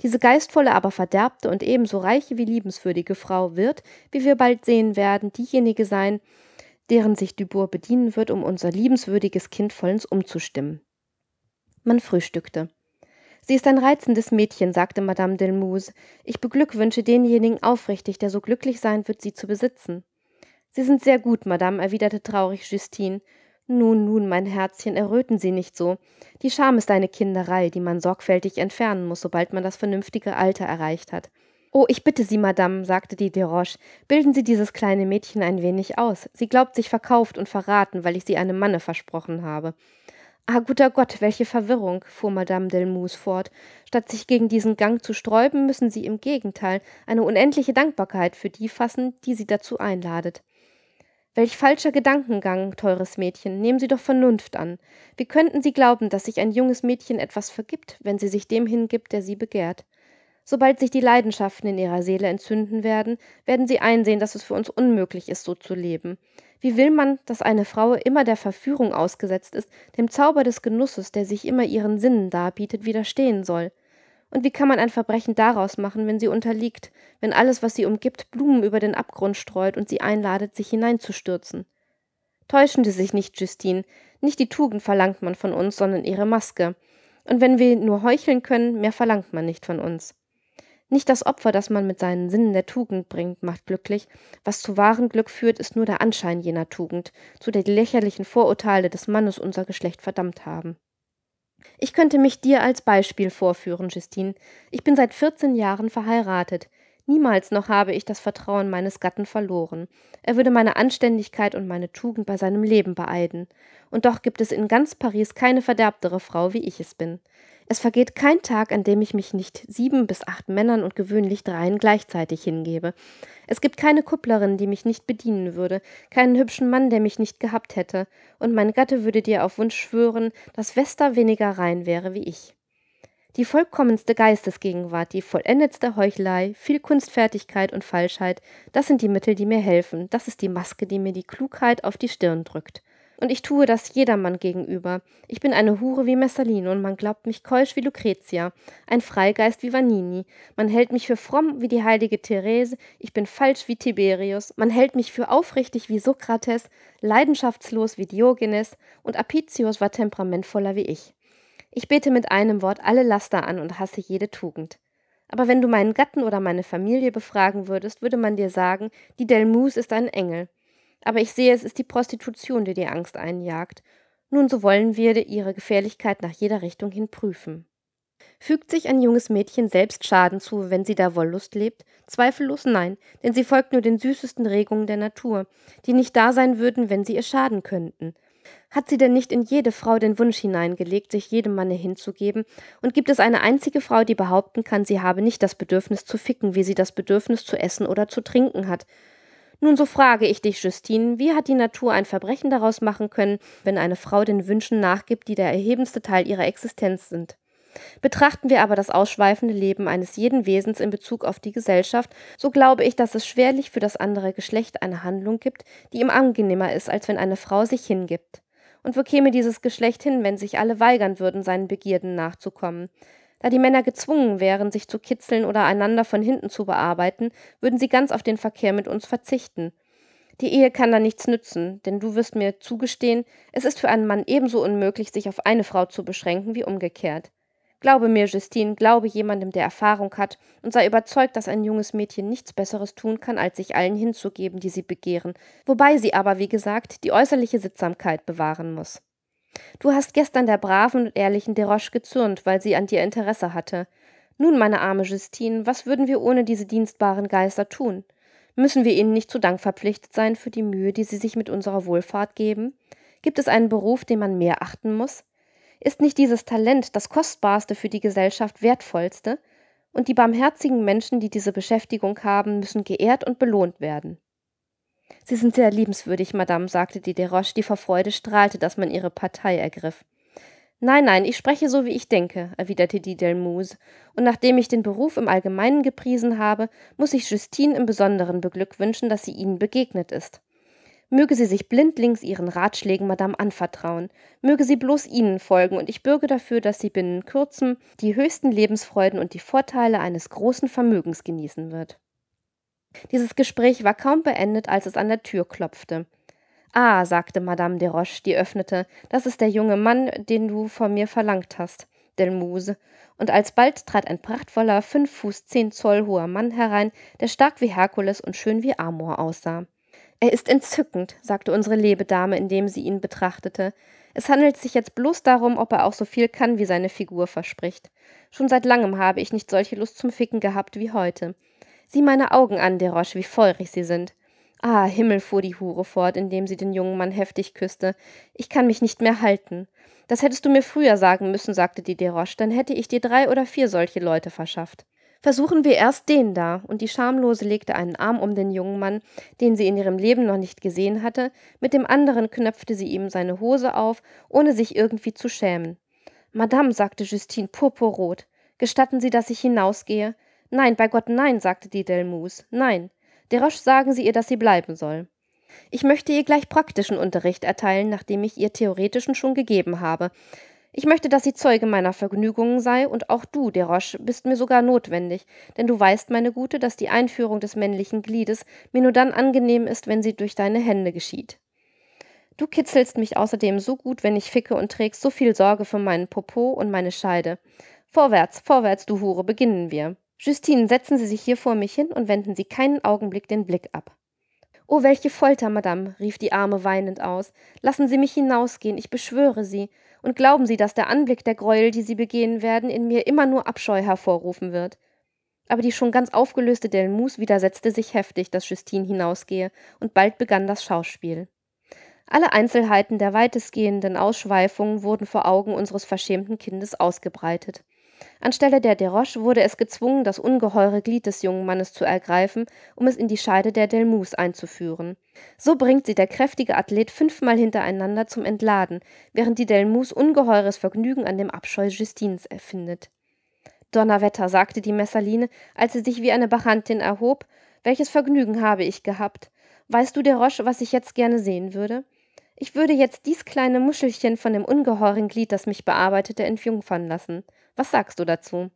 Diese geistvolle, aber verderbte und ebenso reiche wie liebenswürdige Frau wird, wie wir bald sehen werden, diejenige sein, deren sich Dubourg bedienen wird, um unser liebenswürdiges Kind vollends umzustimmen. Man frühstückte. Sie ist ein reizendes Mädchen, sagte Madame Delmouze. Ich beglückwünsche denjenigen aufrichtig, der so glücklich sein wird, sie zu besitzen. Sie sind sehr gut, Madame, erwiderte traurig Justine. Nun, nun, mein Herzchen, erröten Sie nicht so. Die Scham ist eine Kinderei, die man sorgfältig entfernen muss, sobald man das vernünftige Alter erreicht hat. Oh, ich bitte Sie, Madame, sagte die Desroches, bilden Sie dieses kleine Mädchen ein wenig aus. Sie glaubt sich verkauft und verraten, weil ich sie einem Manne versprochen habe. Ah, guter Gott, welche Verwirrung, fuhr Madame Delmousse fort. Statt sich gegen diesen Gang zu sträuben, müssen Sie im Gegenteil eine unendliche Dankbarkeit für die fassen, die Sie dazu einladet. Welch falscher Gedankengang, teures Mädchen, nehmen Sie doch Vernunft an. Wie könnten Sie glauben, dass sich ein junges Mädchen etwas vergibt, wenn sie sich dem hingibt, der sie begehrt? Sobald sich die Leidenschaften in ihrer Seele entzünden werden, werden sie einsehen, dass es für uns unmöglich ist, so zu leben. Wie will man, dass eine Frau immer der Verführung ausgesetzt ist, dem Zauber des Genusses, der sich immer ihren Sinnen darbietet, widerstehen soll? Und wie kann man ein Verbrechen daraus machen, wenn sie unterliegt, wenn alles, was sie umgibt, Blumen über den Abgrund streut und sie einladet, sich hineinzustürzen? Täuschen Sie sich nicht, Justine. Nicht die Tugend verlangt man von uns, sondern ihre Maske. Und wenn wir nur heucheln können, mehr verlangt man nicht von uns. Nicht das Opfer, das man mit seinen Sinnen der Tugend bringt, macht glücklich. Was zu wahrem Glück führt, ist nur der Anschein jener Tugend, zu der die lächerlichen Vorurteile des Mannes unser Geschlecht verdammt haben. Ich könnte mich dir als Beispiel vorführen, Justine. Ich bin seit vierzehn Jahren verheiratet. Niemals noch habe ich das Vertrauen meines Gatten verloren. Er würde meine Anständigkeit und meine Tugend bei seinem Leben beeiden. Und doch gibt es in ganz Paris keine verderbtere Frau, wie ich es bin. Es vergeht kein Tag, an dem ich mich nicht sieben bis acht Männern und gewöhnlich dreien gleichzeitig hingebe. Es gibt keine Kupplerin, die mich nicht bedienen würde, keinen hübschen Mann, der mich nicht gehabt hätte, und mein Gatte würde dir auf Wunsch schwören, dass Vesta weniger rein wäre wie ich. Die vollkommenste Geistesgegenwart, die vollendetste Heuchelei, viel Kunstfertigkeit und Falschheit, das sind die Mittel, die mir helfen, das ist die Maske, die mir die Klugheit auf die Stirn drückt. Und ich tue das jedermann gegenüber. Ich bin eine Hure wie Messalino und man glaubt mich keusch wie Lucretia, ein Freigeist wie Vanini. Man hält mich für fromm wie die heilige Therese, ich bin falsch wie Tiberius, man hält mich für aufrichtig wie Sokrates, leidenschaftslos wie Diogenes und Apicius war temperamentvoller wie ich. Ich bete mit einem Wort alle Laster an und hasse jede Tugend. Aber wenn du meinen Gatten oder meine Familie befragen würdest, würde man dir sagen, die Delmus ist ein Engel. Aber ich sehe, es ist die Prostitution, die dir Angst einjagt. Nun, so wollen wir ihre Gefährlichkeit nach jeder Richtung hin prüfen. Fügt sich ein junges Mädchen selbst Schaden zu, wenn sie der Wollust lebt? Zweifellos nein, denn sie folgt nur den süßesten Regungen der Natur, die nicht da sein würden, wenn sie ihr schaden könnten. Hat sie denn nicht in jede Frau den Wunsch hineingelegt, sich jedem Manne hinzugeben? Und gibt es eine einzige Frau, die behaupten kann, sie habe nicht das Bedürfnis zu ficken, wie sie das Bedürfnis zu essen oder zu trinken hat? Nun, so frage ich dich, Justine, wie hat die Natur ein Verbrechen daraus machen können, wenn eine Frau den Wünschen nachgibt, die der erhebendste Teil ihrer Existenz sind? Betrachten wir aber das ausschweifende Leben eines jeden Wesens in Bezug auf die Gesellschaft, so glaube ich, dass es schwerlich für das andere Geschlecht eine Handlung gibt, die ihm angenehmer ist, als wenn eine Frau sich hingibt. Und wo käme dieses Geschlecht hin, wenn sich alle weigern würden, seinen Begierden nachzukommen? Da die Männer gezwungen wären, sich zu kitzeln oder einander von hinten zu bearbeiten, würden sie ganz auf den Verkehr mit uns verzichten. Die Ehe kann da nichts nützen, denn du wirst mir zugestehen, es ist für einen Mann ebenso unmöglich, sich auf eine Frau zu beschränken wie umgekehrt. Glaube mir, Justine, glaube jemandem, der Erfahrung hat, und sei überzeugt, dass ein junges Mädchen nichts Besseres tun kann, als sich allen hinzugeben, die sie begehren, wobei sie aber, wie gesagt, die äußerliche Sittsamkeit bewahren muss. Du hast gestern der braven und ehrlichen Desroches gezürnt, weil sie an dir Interesse hatte. Nun, meine arme Justine, was würden wir ohne diese dienstbaren Geister tun? Müssen wir ihnen nicht zu Dank verpflichtet sein für die Mühe, die sie sich mit unserer Wohlfahrt geben? Gibt es einen Beruf, den man mehr achten muss? Ist nicht dieses Talent das kostbarste für die Gesellschaft wertvollste? Und die barmherzigen Menschen, die diese Beschäftigung haben, müssen geehrt und belohnt werden. Sie sind sehr liebenswürdig, Madame, sagte die Desroches, die vor Freude strahlte, dass man ihre Partei ergriff. Nein, nein, ich spreche so, wie ich denke, erwiderte die Delmuse, und nachdem ich den Beruf im Allgemeinen gepriesen habe, muss ich Justine im Besonderen beglückwünschen, dass sie Ihnen begegnet ist. Möge sie sich blindlings ihren Ratschlägen, Madame, anvertrauen, möge sie bloß ihnen folgen, und ich bürge dafür, dass sie binnen kurzem die höchsten Lebensfreuden und die Vorteile eines großen Vermögens genießen wird. Dieses Gespräch war kaum beendet, als es an der Tür klopfte. Ah, sagte Madame Desroches, die öffnete, das ist der junge Mann, den du von mir verlangt hast, Delmuse. Und alsbald trat ein prachtvoller, fünf Fuß zehn Zoll hoher Mann herein, der stark wie Herkules und schön wie Amor aussah. Er ist entzückend, sagte unsere Lebedame, indem sie ihn betrachtete. Es handelt sich jetzt bloß darum, ob er auch so viel kann, wie seine Figur verspricht. Schon seit langem habe ich nicht solche Lust zum Ficken gehabt wie heute. Sieh meine Augen an, Desroches, wie feurig sie sind. Ah, Himmel, fuhr die Hure fort, indem sie den jungen Mann heftig küsste. Ich kann mich nicht mehr halten. Das hättest du mir früher sagen müssen, sagte die Desroches, dann hätte ich dir drei oder vier solche Leute verschafft. Versuchen wir erst den da, und die Schamlose legte einen Arm um den jungen Mann, den sie in ihrem Leben noch nicht gesehen hatte, mit dem anderen knöpfte sie ihm seine Hose auf, ohne sich irgendwie zu schämen. Madame, sagte Justine purpurrot, gestatten Sie, dass ich hinausgehe? Nein, bei Gott nein, sagte die Delmus. Nein. Desroches sagen Sie ihr, dass sie bleiben soll. Ich möchte ihr gleich praktischen Unterricht erteilen, nachdem ich ihr theoretischen schon gegeben habe. Ich möchte, dass sie Zeuge meiner Vergnügungen sei, und auch du, Desroches, bist mir sogar notwendig, denn du weißt, meine Gute, dass die Einführung des männlichen Gliedes mir nur dann angenehm ist, wenn sie durch deine Hände geschieht. Du kitzelst mich außerdem so gut, wenn ich ficke und trägst so viel Sorge für meinen Popo und meine Scheide. Vorwärts, vorwärts, du Hure, beginnen wir. Justine, setzen Sie sich hier vor mich hin und wenden Sie keinen Augenblick den Blick ab. Oh, welche Folter, Madame, rief die Arme weinend aus. Lassen Sie mich hinausgehen, ich beschwöre Sie. Und glauben Sie, dass der Anblick der Gräuel, die Sie begehen werden, in mir immer nur Abscheu hervorrufen wird. Aber die schon ganz aufgelöste Delmus widersetzte sich heftig, dass Justine hinausgehe, und bald begann das Schauspiel. Alle Einzelheiten der weitestgehenden Ausschweifungen wurden vor Augen unseres verschämten Kindes ausgebreitet. Anstelle der Desroches wurde es gezwungen, das ungeheure Glied des jungen Mannes zu ergreifen, um es in die Scheide der Delmus einzuführen. So bringt sie der kräftige Athlet fünfmal hintereinander zum Entladen, während die Delmus ungeheures Vergnügen an dem Abscheu Justines erfindet. Donnerwetter, sagte die Messaline, als sie sich wie eine Bacchantin erhob, welches Vergnügen habe ich gehabt. Weißt du, Desroches, was ich jetzt gerne sehen würde? Ich würde jetzt dies kleine Muschelchen von dem ungeheuren Glied, das mich bearbeitete, entjungfern lassen. Was sagst du dazu?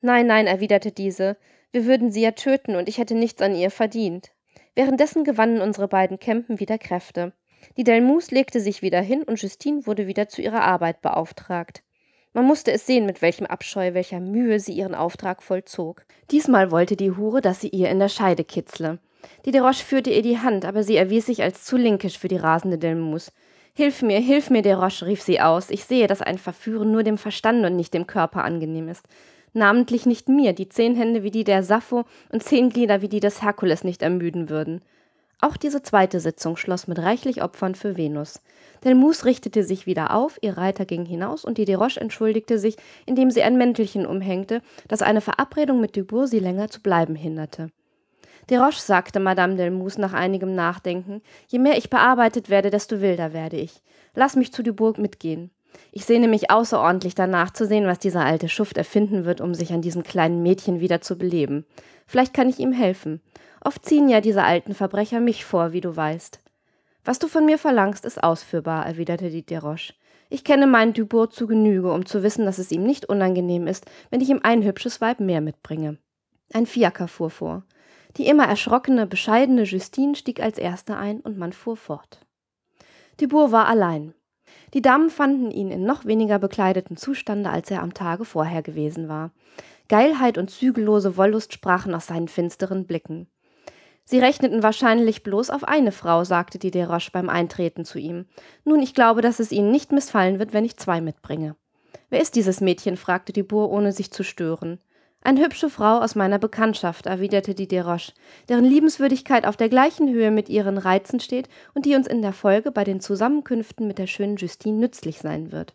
Nein, nein, erwiderte diese, wir würden sie ja töten, und ich hätte nichts an ihr verdient. Währenddessen gewannen unsere beiden Kämpen wieder Kräfte. Die Delmus legte sich wieder hin, und Justine wurde wieder zu ihrer Arbeit beauftragt. Man musste es sehen, mit welchem Abscheu, welcher Mühe sie ihren Auftrag vollzog. Diesmal wollte die Hure, dass sie ihr in der Scheide kitzle. Die Desroches führte ihr die Hand, aber sie erwies sich als zu linkisch für die rasende Delmus. Hilf mir, hilf mir, Desroches, rief sie aus. Ich sehe, dass ein Verführen nur dem Verstand und nicht dem Körper angenehm ist. Namentlich nicht mir, die zehn Hände wie die der Sappho und zehn Glieder wie die des Herkules nicht ermüden würden. Auch diese zweite Sitzung schloss mit reichlich Opfern für Venus. Delmus richtete sich wieder auf, ihr Reiter ging hinaus und die Desroches entschuldigte sich, indem sie ein Mäntelchen umhängte, das eine Verabredung mit Dubourg sie länger zu bleiben hinderte. Desroches, sagte Madame Delmus nach einigem Nachdenken, je mehr ich bearbeitet werde, desto wilder werde ich. Lass mich zu Dubourg mitgehen. Ich sehne mich außerordentlich danach zu sehen, was dieser alte Schuft erfinden wird, um sich an diesem kleinen Mädchen wieder zu beleben. Vielleicht kann ich ihm helfen. Oft ziehen ja diese alten Verbrecher mich vor, wie du weißt. Was du von mir verlangst, ist ausführbar, erwiderte die Desroches. Ich kenne meinen Dubourg zu Genüge, um zu wissen, dass es ihm nicht unangenehm ist, wenn ich ihm ein hübsches Weib mehr mitbringe. Ein Fiaker fuhr vor. Die immer erschrockene, bescheidene Justine stieg als erste ein und man fuhr fort. Dubourg war allein. Die Damen fanden ihn in noch weniger bekleideten Zustande, als er am Tage vorher gewesen war. Geilheit und zügellose Wollust sprachen aus seinen finsteren Blicken. Sie rechneten wahrscheinlich bloß auf eine Frau, sagte die Desroches beim Eintreten zu ihm. Nun, ich glaube, dass es Ihnen nicht missfallen wird, wenn ich zwei mitbringe. Wer ist dieses Mädchen? fragte Dubourg, ohne sich zu stören. Eine hübsche Frau aus meiner Bekanntschaft, erwiderte die Desroches, deren Liebenswürdigkeit auf der gleichen Höhe mit ihren Reizen steht und die uns in der Folge bei den Zusammenkünften mit der schönen Justine nützlich sein wird.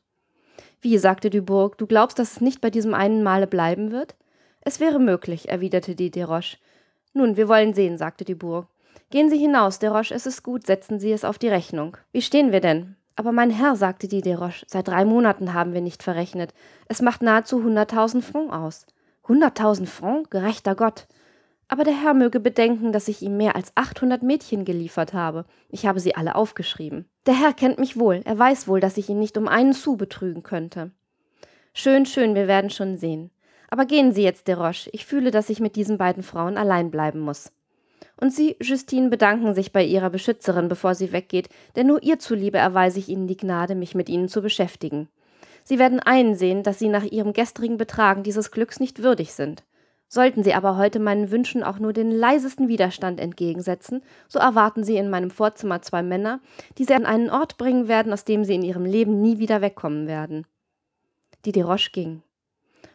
Wie, sagte Dubourg, du glaubst, dass es nicht bei diesem einen Male bleiben wird? Es wäre möglich, erwiderte die Desroches. Nun, wir wollen sehen, sagte Dubourg. Gehen Sie hinaus, Desroches, es ist gut, setzen Sie es auf die Rechnung. Wie stehen wir denn? Aber mein Herr, sagte die Desroches, seit drei Monaten haben wir nicht verrechnet. Es macht nahezu hunderttausend Francs aus. Hunderttausend Francs, gerechter Gott. Aber der Herr möge bedenken, dass ich ihm mehr als achthundert Mädchen geliefert habe. Ich habe sie alle aufgeschrieben. Der Herr kennt mich wohl, er weiß wohl, dass ich ihn nicht um einen Sou betrügen könnte. Schön, schön, wir werden schon sehen. Aber gehen Sie jetzt, Desroches, ich fühle, dass ich mit diesen beiden Frauen allein bleiben muss. Und Sie, Justine, bedanken sich bei Ihrer Beschützerin, bevor sie weggeht, denn nur ihr zuliebe erweise ich Ihnen die Gnade, mich mit Ihnen zu beschäftigen. Sie werden einsehen, dass Sie nach Ihrem gestrigen Betragen dieses Glücks nicht würdig sind. Sollten Sie aber heute meinen Wünschen auch nur den leisesten Widerstand entgegensetzen, so erwarten Sie in meinem Vorzimmer zwei Männer, die Sie an einen Ort bringen werden, aus dem Sie in Ihrem Leben nie wieder wegkommen werden. Die Desroches ging.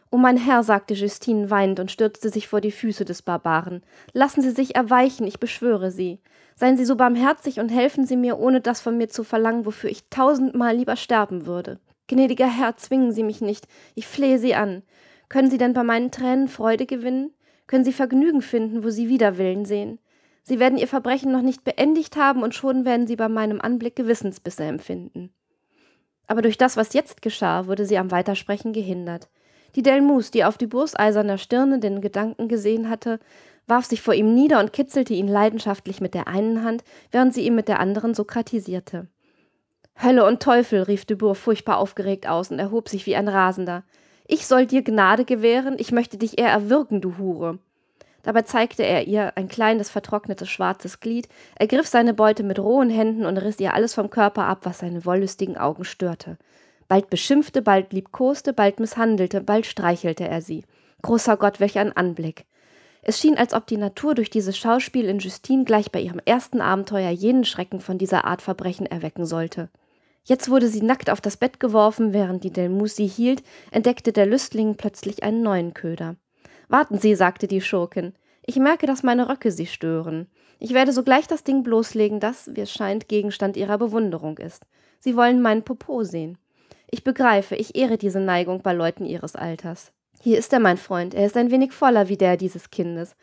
O mein Herr, sagte Justine weinend und stürzte sich vor die Füße des Barbaren, lassen Sie sich erweichen, ich beschwöre Sie. Seien Sie so barmherzig und helfen Sie mir, ohne das von mir zu verlangen, wofür ich tausendmal lieber sterben würde. Gnädiger Herr, zwingen Sie mich nicht, ich flehe Sie an. Können Sie denn bei meinen Tränen Freude gewinnen? Können Sie Vergnügen finden, wo Sie Widerwillen sehen? Sie werden Ihr Verbrechen noch nicht beendigt haben und schon werden Sie bei meinem Anblick Gewissensbisse empfinden. Aber durch das, was jetzt geschah, wurde sie am Weitersprechen gehindert. Die Delmus, die auf Dubourgs eiserner Stirne den Gedanken gesehen hatte, warf sich vor ihm nieder und kitzelte ihn leidenschaftlich mit der einen Hand, während sie ihm mit der anderen sokratisierte. Hölle und Teufel, rief Dubourg furchtbar aufgeregt aus und erhob sich wie ein Rasender. Ich soll dir Gnade gewähren, ich möchte dich eher erwürgen, du Hure. Dabei zeigte er ihr ein kleines, vertrocknetes, schwarzes Glied, ergriff seine Beute mit rohen Händen und riss ihr alles vom Körper ab, was seine wollüstigen Augen störte. Bald beschimpfte, bald liebkoste, bald misshandelte, bald streichelte er sie. Großer Gott, welch ein Anblick! Es schien, als ob die Natur durch dieses Schauspiel in Justine gleich bei ihrem ersten Abenteuer jenen Schrecken von dieser Art Verbrechen erwecken sollte. Jetzt wurde sie nackt auf das Bett geworfen, während die Delmus sie hielt, entdeckte der Lüstling plötzlich einen neuen Köder. Warten Sie, sagte die Schurkin. Ich merke, dass meine Röcke Sie stören. Ich werde sogleich das Ding bloßlegen, das, wie es scheint, Gegenstand ihrer Bewunderung ist. Sie wollen meinen Popo sehen. Ich begreife, ich ehre diese Neigung bei Leuten ihres Alters. Hier ist er, mein Freund, er ist ein wenig voller wie der dieses Kindes.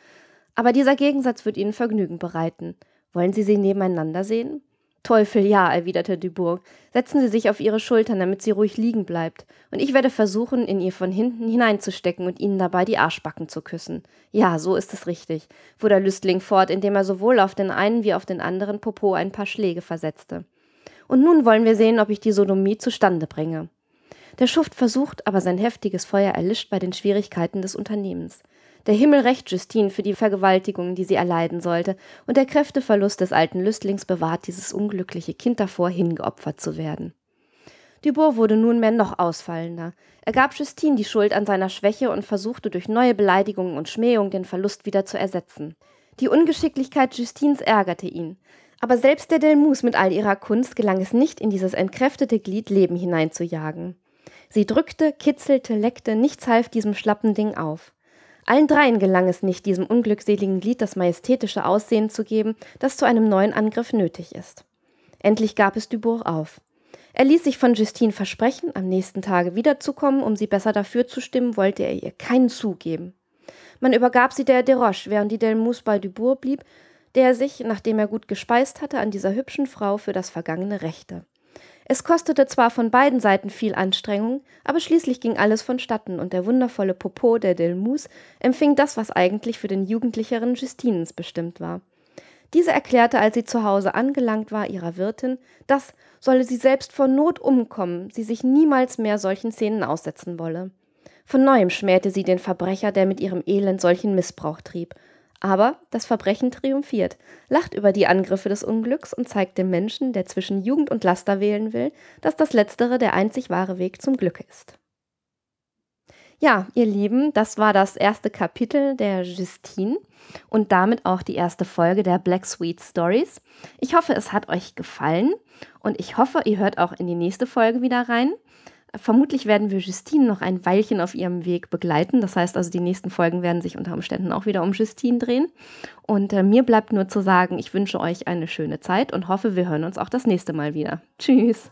Aber dieser Gegensatz wird Ihnen Vergnügen bereiten. Wollen Sie sie nebeneinander sehen? Teufel, ja, erwiderte Dubourg. Setzen Sie sich auf Ihre Schultern, damit sie ruhig liegen bleibt, und ich werde versuchen, in ihr von hinten hineinzustecken und Ihnen dabei die Arschbacken zu küssen. Ja, so ist es richtig, fuhr der Lüstling fort, indem er sowohl auf den einen wie auf den anderen Popo ein paar Schläge versetzte. Und nun wollen wir sehen, ob ich die Sodomie zustande bringe. Der Schuft versucht, aber sein heftiges Feuer erlischt bei den Schwierigkeiten des Unternehmens. Der Himmel rächt Justine für die Vergewaltigung, die sie erleiden sollte, und der Kräfteverlust des alten Lüstlings bewahrt dieses unglückliche Kind davor, hingeopfert zu werden. Dubourg wurde nunmehr noch ausfallender. Er gab Justine die Schuld an seiner Schwäche und versuchte durch neue Beleidigungen und Schmähung den Verlust wieder zu ersetzen. Die Ungeschicklichkeit Justines ärgerte ihn. Aber selbst der Delmus mit all ihrer Kunst gelang es nicht, in dieses entkräftete Glied Leben hineinzujagen. Sie drückte, kitzelte, leckte, nichts half diesem schlappen Ding auf. Allen dreien gelang es nicht, diesem unglückseligen Glied das majestätische Aussehen zu geben, das zu einem neuen Angriff nötig ist. Endlich gab es Dubourg auf. Er ließ sich von Justine versprechen, am nächsten Tage wiederzukommen, um sie besser dafür zu stimmen, wollte er ihr keinen zugeben. Man übergab sie der Desroches, während die Delmus bei Dubourg blieb, der sich, nachdem er gut gespeist hatte, an dieser hübschen Frau für das Vergangene rächte. Es kostete zwar von beiden Seiten viel Anstrengung, aber schließlich ging alles vonstatten und der wundervolle Popo der Delmus empfing das, was eigentlich für den jugendlicheren Justinens bestimmt war. Diese erklärte, als sie zu Hause angelangt war, ihrer Wirtin, dass, solle sie selbst vor Not umkommen, sie sich niemals mehr solchen Szenen aussetzen wolle. Von neuem schmähte sie den Verbrecher, der mit ihrem Elend solchen Missbrauch trieb, aber das Verbrechen triumphiert, lacht über die Angriffe des Unglücks und zeigt dem Menschen, der zwischen Jugend und Laster wählen will, dass das Letztere der einzig wahre Weg zum Glück ist. Ja, ihr Lieben, das war das erste Kapitel der Justine und damit auch die erste Folge der Black Sweet Stories. Ich hoffe, es hat euch gefallen und ich hoffe, ihr hört auch in die nächste Folge wieder rein. Vermutlich werden wir Justine noch ein Weilchen auf ihrem Weg begleiten. Das heißt also, die nächsten Folgen werden sich unter Umständen auch wieder um Justine drehen. Und äh, mir bleibt nur zu sagen, ich wünsche euch eine schöne Zeit und hoffe, wir hören uns auch das nächste Mal wieder. Tschüss.